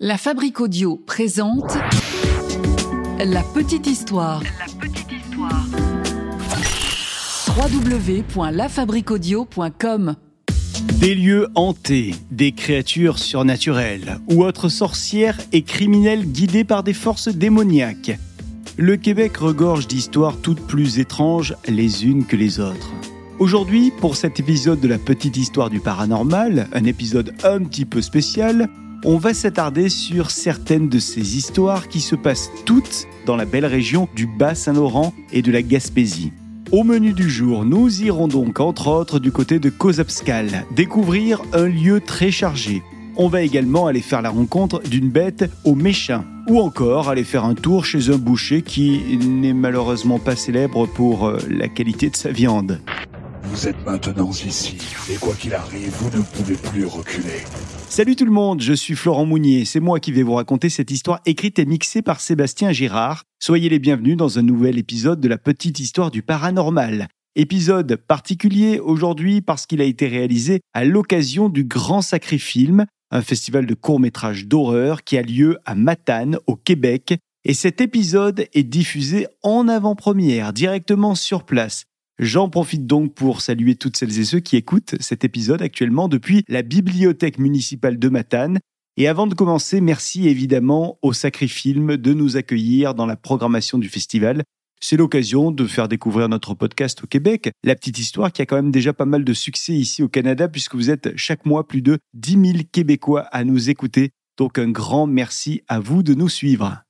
La Fabrique Audio présente La Petite Histoire. La petite histoire. www.lafabriqueaudio.com Des lieux hantés, des créatures surnaturelles ou autres sorcières et criminels guidés par des forces démoniaques. Le Québec regorge d'histoires toutes plus étranges les unes que les autres. Aujourd'hui, pour cet épisode de la petite histoire du paranormal, un épisode un petit peu spécial, on va s'attarder sur certaines de ces histoires qui se passent toutes dans la belle région du Bas-Saint-Laurent et de la Gaspésie. Au menu du jour, nous irons donc entre autres du côté de Kozapskal, découvrir un lieu très chargé. On va également aller faire la rencontre d'une bête au méchant, ou encore aller faire un tour chez un boucher qui n'est malheureusement pas célèbre pour euh, la qualité de sa viande. Vous êtes maintenant ici, et quoi qu'il arrive, vous ne pouvez plus reculer. Salut tout le monde, je suis Florent Mounier, c'est moi qui vais vous raconter cette histoire écrite et mixée par Sébastien Girard. Soyez les bienvenus dans un nouvel épisode de la petite histoire du paranormal. Épisode particulier aujourd'hui parce qu'il a été réalisé à l'occasion du Grand Sacré Film, un festival de courts-métrages d'horreur qui a lieu à Matane, au Québec. Et cet épisode est diffusé en avant-première, directement sur place. J'en profite donc pour saluer toutes celles et ceux qui écoutent cet épisode actuellement depuis la bibliothèque municipale de Matane. Et avant de commencer, merci évidemment au Sacré Film de nous accueillir dans la programmation du festival. C'est l'occasion de faire découvrir notre podcast au Québec, La Petite Histoire, qui a quand même déjà pas mal de succès ici au Canada, puisque vous êtes chaque mois plus de 10 000 Québécois à nous écouter. Donc un grand merci à vous de nous suivre.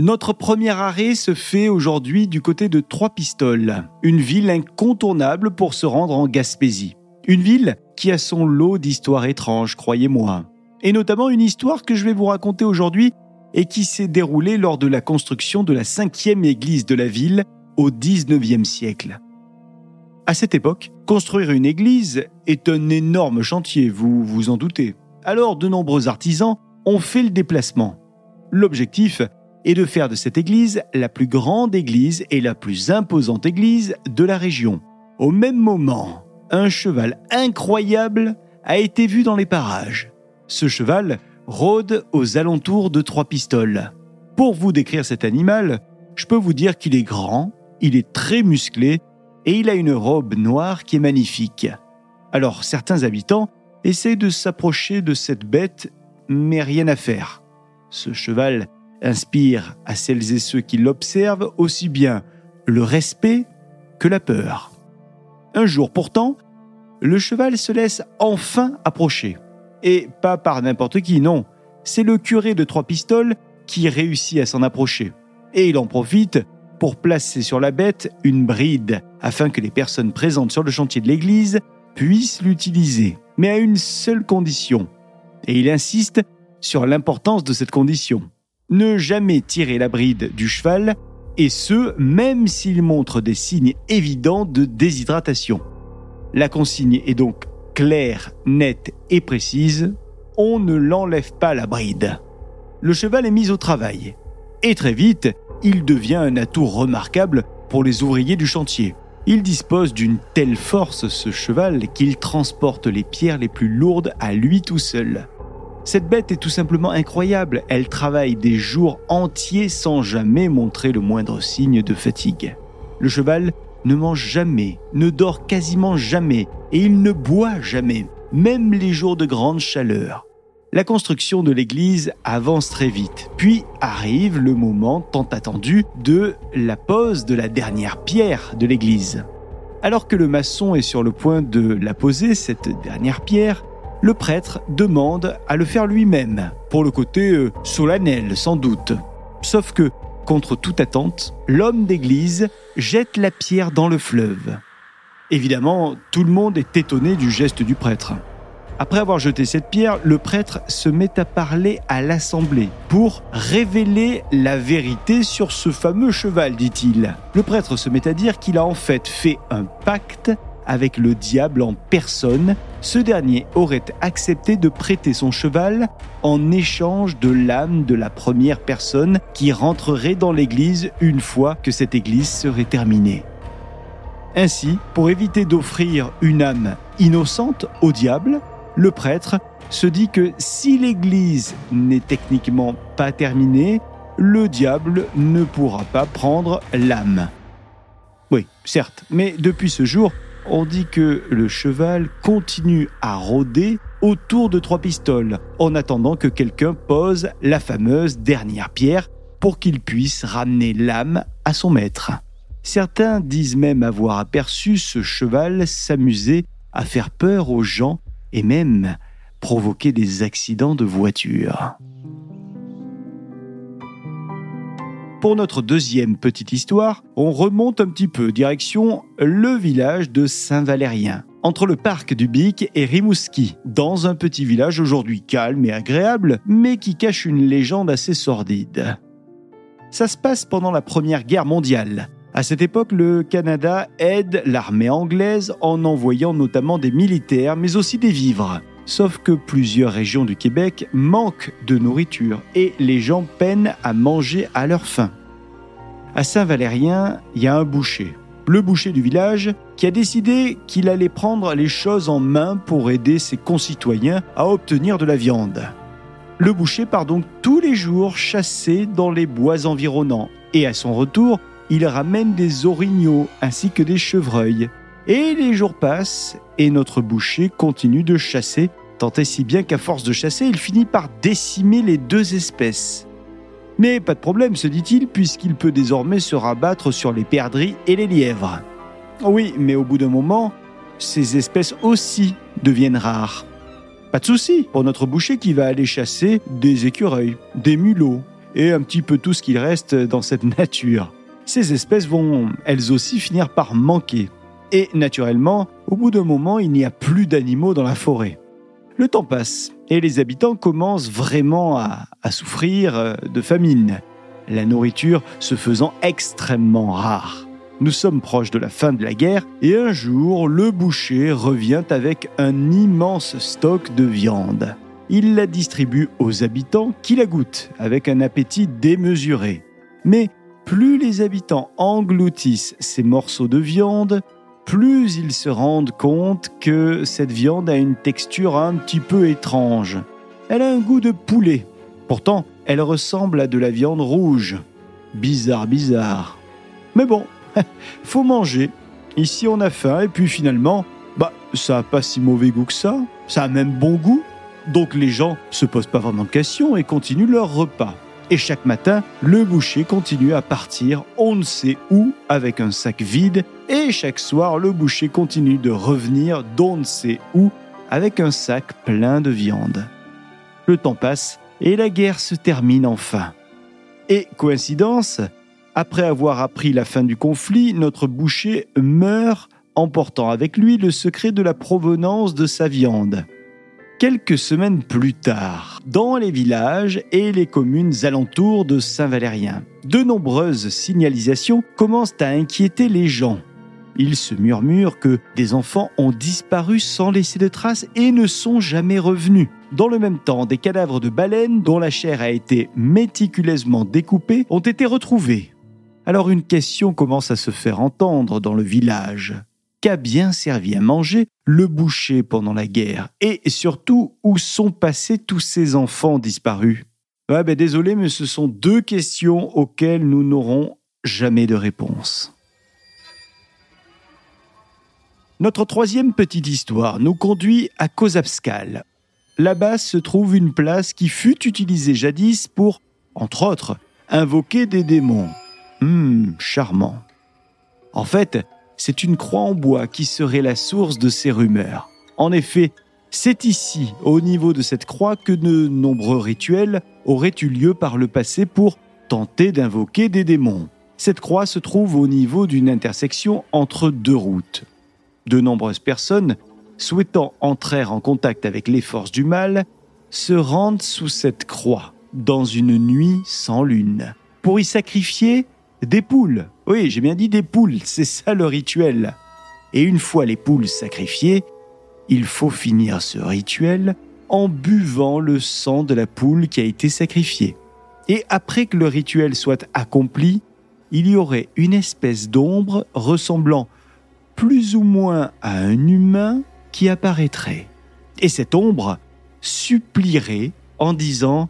Notre premier arrêt se fait aujourd'hui du côté de Trois-Pistoles, une ville incontournable pour se rendre en Gaspésie. Une ville qui a son lot d'histoires étranges, croyez-moi. Et notamment une histoire que je vais vous raconter aujourd'hui et qui s'est déroulée lors de la construction de la cinquième église de la ville au XIXe siècle. À cette époque, construire une église est un énorme chantier, vous vous en doutez. Alors de nombreux artisans ont fait le déplacement. L'objectif et de faire de cette église la plus grande église et la plus imposante église de la région. Au même moment, un cheval incroyable a été vu dans les parages. Ce cheval rôde aux alentours de Trois Pistoles. Pour vous décrire cet animal, je peux vous dire qu'il est grand, il est très musclé et il a une robe noire qui est magnifique. Alors certains habitants essaient de s'approcher de cette bête, mais rien à faire. Ce cheval inspire à celles et ceux qui l'observent aussi bien le respect que la peur. Un jour pourtant, le cheval se laisse enfin approcher. Et pas par n'importe qui, non. C'est le curé de Trois Pistoles qui réussit à s'en approcher. Et il en profite pour placer sur la bête une bride, afin que les personnes présentes sur le chantier de l'église puissent l'utiliser, mais à une seule condition. Et il insiste sur l'importance de cette condition ne jamais tirer la bride du cheval, et ce, même s'il montre des signes évidents de déshydratation. La consigne est donc claire, nette et précise, on ne l'enlève pas la bride. Le cheval est mis au travail, et très vite, il devient un atout remarquable pour les ouvriers du chantier. Il dispose d'une telle force, ce cheval, qu'il transporte les pierres les plus lourdes à lui tout seul. Cette bête est tout simplement incroyable, elle travaille des jours entiers sans jamais montrer le moindre signe de fatigue. Le cheval ne mange jamais, ne dort quasiment jamais, et il ne boit jamais, même les jours de grande chaleur. La construction de l'église avance très vite, puis arrive le moment tant attendu de la pose de la dernière pierre de l'église. Alors que le maçon est sur le point de la poser, cette dernière pierre, le prêtre demande à le faire lui-même, pour le côté euh, solennel sans doute. Sauf que, contre toute attente, l'homme d'église jette la pierre dans le fleuve. Évidemment, tout le monde est étonné du geste du prêtre. Après avoir jeté cette pierre, le prêtre se met à parler à l'assemblée pour révéler la vérité sur ce fameux cheval, dit-il. Le prêtre se met à dire qu'il a en fait fait un pacte avec le diable en personne, ce dernier aurait accepté de prêter son cheval en échange de l'âme de la première personne qui rentrerait dans l'église une fois que cette église serait terminée. Ainsi, pour éviter d'offrir une âme innocente au diable, le prêtre se dit que si l'Église n'est techniquement pas terminée, le diable ne pourra pas prendre l'âme. Oui, certes, mais depuis ce jour, on dit que le cheval continue à rôder autour de trois pistoles, en attendant que quelqu'un pose la fameuse dernière pierre pour qu'il puisse ramener l'âme à son maître. Certains disent même avoir aperçu ce cheval s'amuser à faire peur aux gens et même provoquer des accidents de voiture. Pour notre deuxième petite histoire, on remonte un petit peu direction le village de Saint-Valérien, entre le parc du Bic et Rimouski, dans un petit village aujourd'hui calme et agréable, mais qui cache une légende assez sordide. Ça se passe pendant la Première Guerre mondiale. À cette époque, le Canada aide l'armée anglaise en envoyant notamment des militaires, mais aussi des vivres. Sauf que plusieurs régions du Québec manquent de nourriture et les gens peinent à manger à leur faim. À Saint-Valérien, il y a un boucher, le boucher du village, qui a décidé qu'il allait prendre les choses en main pour aider ses concitoyens à obtenir de la viande. Le boucher part donc tous les jours chasser dans les bois environnants et à son retour, il ramène des orignaux ainsi que des chevreuils. Et les jours passent et notre boucher continue de chasser, tant si bien qu'à force de chasser, il finit par décimer les deux espèces. Mais pas de problème, se dit-il, puisqu'il peut désormais se rabattre sur les perdrix et les lièvres. Oui, mais au bout d'un moment, ces espèces aussi deviennent rares. Pas de souci pour notre boucher qui va aller chasser des écureuils, des mulots et un petit peu tout ce qu'il reste dans cette nature. Ces espèces vont elles aussi finir par manquer. Et naturellement, au bout d'un moment, il n'y a plus d'animaux dans la forêt. Le temps passe et les habitants commencent vraiment à, souffrir euh, de famine, la nourriture se faisant extrêmement rare. Nous sommes proches de la fin de la guerre et un jour, le boucher revient avec un immense stock de viande. Il la distribue aux habitants qui la goûtent avec un appétit démesuré. Mais plus les habitants engloutissent ces morceaux de viande, plus ils se rendent compte que cette viande a une texture un petit peu étrange. Elle a un goût de poulet. Pourtant, elle ressemble à de la viande rouge. Bizarre, bizarre. Mais bon, faut manger. Ici, on a faim et puis finalement, bah, ça a pas si mauvais goût que ça. Ça a même bon goût. Donc les gens se posent pas vraiment de questions et continuent leur repas. Et chaque matin, le boucher continue à partir on ne sait où avec un sac vide. Et chaque soir, le boucher continue de revenir d'on ne sait où avec un sac plein de viande. Le temps passe et la guerre se termine enfin. Et coïncidence, après avoir appris la fin du conflit, notre boucher meurt emportant avec lui le secret de la provenance de sa viande. Quelques semaines plus tard, dans les villages et les communes alentours de Saint-Valérien, de nombreuses signalisations commencent à inquiéter les gens. Il se murmure que des enfants ont disparu sans laisser de traces et ne sont jamais revenus. Dans le même temps, des cadavres de baleines dont la chair a été méticuleusement découpée ont été retrouvés. Alors une question commence à se faire entendre dans le village qu'a bien servi à manger le boucher pendant la guerre Et surtout, où sont passés tous ces enfants disparus? Ouais, ben désolé, mais ce sont deux questions auxquelles nous n'aurons jamais de réponse. Notre troisième petite histoire nous conduit à Kozabskal. Là-bas se trouve une place qui fut utilisée jadis pour, entre autres, invoquer des démons. Hum, charmant. En fait, c'est une croix en bois qui serait la source de ces rumeurs. En effet, c'est ici, au niveau de cette croix, que de nombreux rituels auraient eu lieu par le passé pour tenter d'invoquer des démons. Cette croix se trouve au niveau d'une intersection entre deux routes. De nombreuses personnes, souhaitant entrer en contact avec les forces du mal, se rendent sous cette croix, dans une nuit sans lune, pour y sacrifier des poules. Oui, j'ai bien dit des poules, c'est ça le rituel. Et une fois les poules sacrifiées, il faut finir ce rituel en buvant le sang de la poule qui a été sacrifiée. Et après que le rituel soit accompli, il y aurait une espèce d'ombre ressemblant plus ou moins à un humain qui apparaîtrait. Et cette ombre supplierait en disant ⁇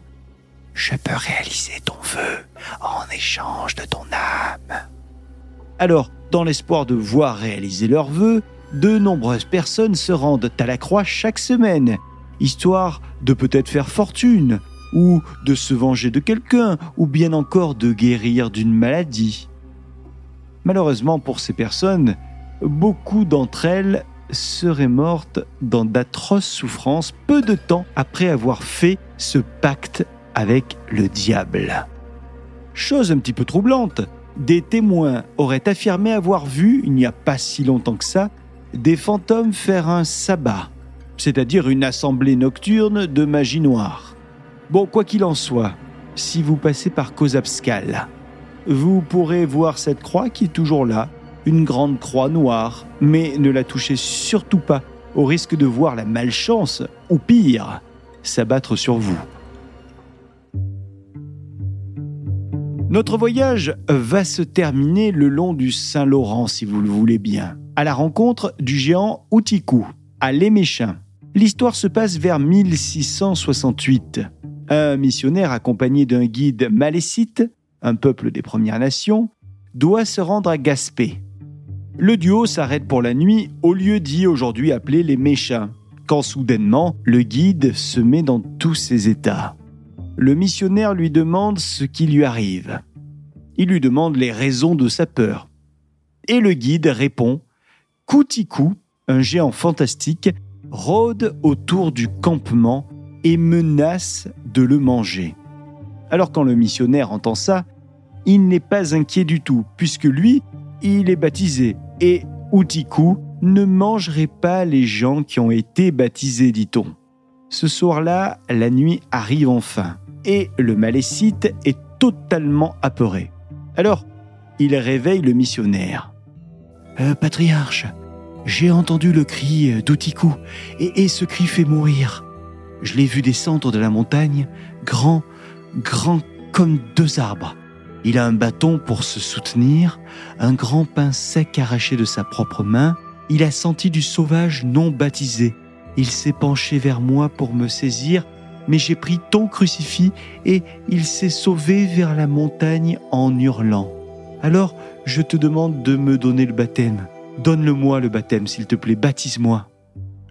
Je peux réaliser ton vœu en échange de ton âme ⁇ Alors, dans l'espoir de voir réaliser leurs vœux, de nombreuses personnes se rendent à la croix chaque semaine, histoire de peut-être faire fortune, ou de se venger de quelqu'un, ou bien encore de guérir d'une maladie. Malheureusement pour ces personnes, beaucoup d'entre elles seraient mortes dans d'atroces souffrances peu de temps après avoir fait ce pacte avec le diable. Chose un petit peu troublante, des témoins auraient affirmé avoir vu, il n'y a pas si longtemps que ça, des fantômes faire un sabbat, c'est-à-dire une assemblée nocturne de magie noire. Bon, quoi qu'il en soit, si vous passez par Kozabskal, vous pourrez voir cette croix qui est toujours là, une grande croix noire, mais ne la touchez surtout pas, au risque de voir la malchance, ou pire, s'abattre sur vous. Notre voyage va se terminer le long du Saint-Laurent, si vous le voulez bien, à la rencontre du géant Outikou, à l'Éméchin. L'histoire se passe vers 1668. Un missionnaire accompagné d'un guide malécite, un peuple des Premières Nations, doit se rendre à Gaspé. Le duo s'arrête pour la nuit au lieu dit aujourd'hui appelé les Méchins, quand soudainement le guide se met dans tous ses états le missionnaire lui demande ce qui lui arrive. Il lui demande les raisons de sa peur. Et le guide répond Koutikou, un géant fantastique, rôde autour du campement et menace de le manger. Alors quand le missionnaire entend ça, il n'est pas inquiet du tout, puisque lui, il est baptisé, et Outikou ne mangerait pas les gens qui ont été baptisés, dit-on. Ce soir-là, la nuit arrive enfin et le malécite est totalement apeuré. Alors, il réveille le missionnaire. Euh, patriarche, j'ai entendu le cri d'Outikou, et, et ce cri fait mourir. Je l'ai vu descendre de la montagne, grand, grand comme deux arbres. Il a un bâton pour se soutenir, un grand pain sec arraché de sa propre main. Il a senti du sauvage non baptisé. Il s'est penché vers moi pour me saisir mais j'ai pris ton crucifix et il s'est sauvé vers la montagne en hurlant. Alors, je te demande de me donner le baptême. Donne-le-moi le baptême, s'il te plaît, baptise-moi.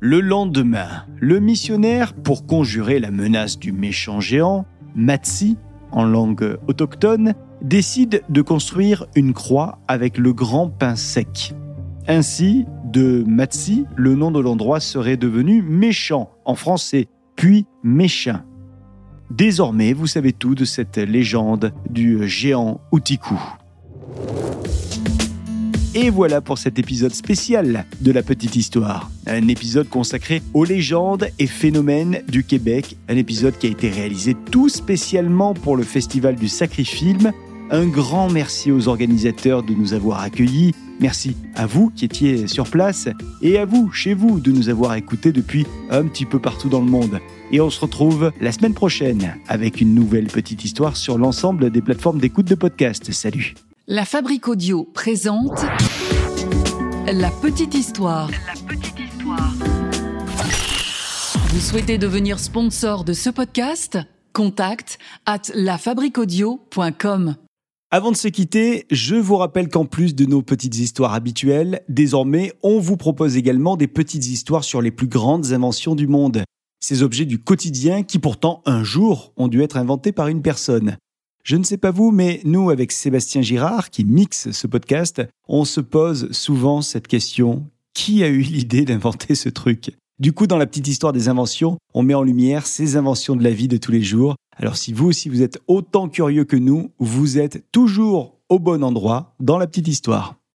Le lendemain, le missionnaire, pour conjurer la menace du méchant géant, Matsi, en langue autochtone, décide de construire une croix avec le grand pain sec. Ainsi, de Matsi, le nom de l'endroit serait devenu méchant en français, puis méchant. Désormais, vous savez tout de cette légende du géant Outikou. Et voilà pour cet épisode spécial de la petite histoire. Un épisode consacré aux légendes et phénomènes du Québec. Un épisode qui a été réalisé tout spécialement pour le Festival du Sacrifilm. Un grand merci aux organisateurs de nous avoir accueillis Merci à vous qui étiez sur place et à vous, chez vous, de nous avoir écoutés depuis un petit peu partout dans le monde. Et on se retrouve la semaine prochaine avec une nouvelle petite histoire sur l'ensemble des plateformes d'écoute de podcast. Salut La Fabrique Audio présente La Petite Histoire. La Petite Histoire. Vous souhaitez devenir sponsor de ce podcast? Contact at lafabriquaudio.com avant de se quitter, je vous rappelle qu'en plus de nos petites histoires habituelles, désormais, on vous propose également des petites histoires sur les plus grandes inventions du monde. Ces objets du quotidien qui pourtant un jour ont dû être inventés par une personne. Je ne sais pas vous, mais nous, avec Sébastien Girard, qui mixe ce podcast, on se pose souvent cette question. Qui a eu l'idée d'inventer ce truc? Du coup, dans la petite histoire des inventions, on met en lumière ces inventions de la vie de tous les jours alors si vous aussi vous êtes autant curieux que nous, vous êtes toujours au bon endroit dans la petite histoire.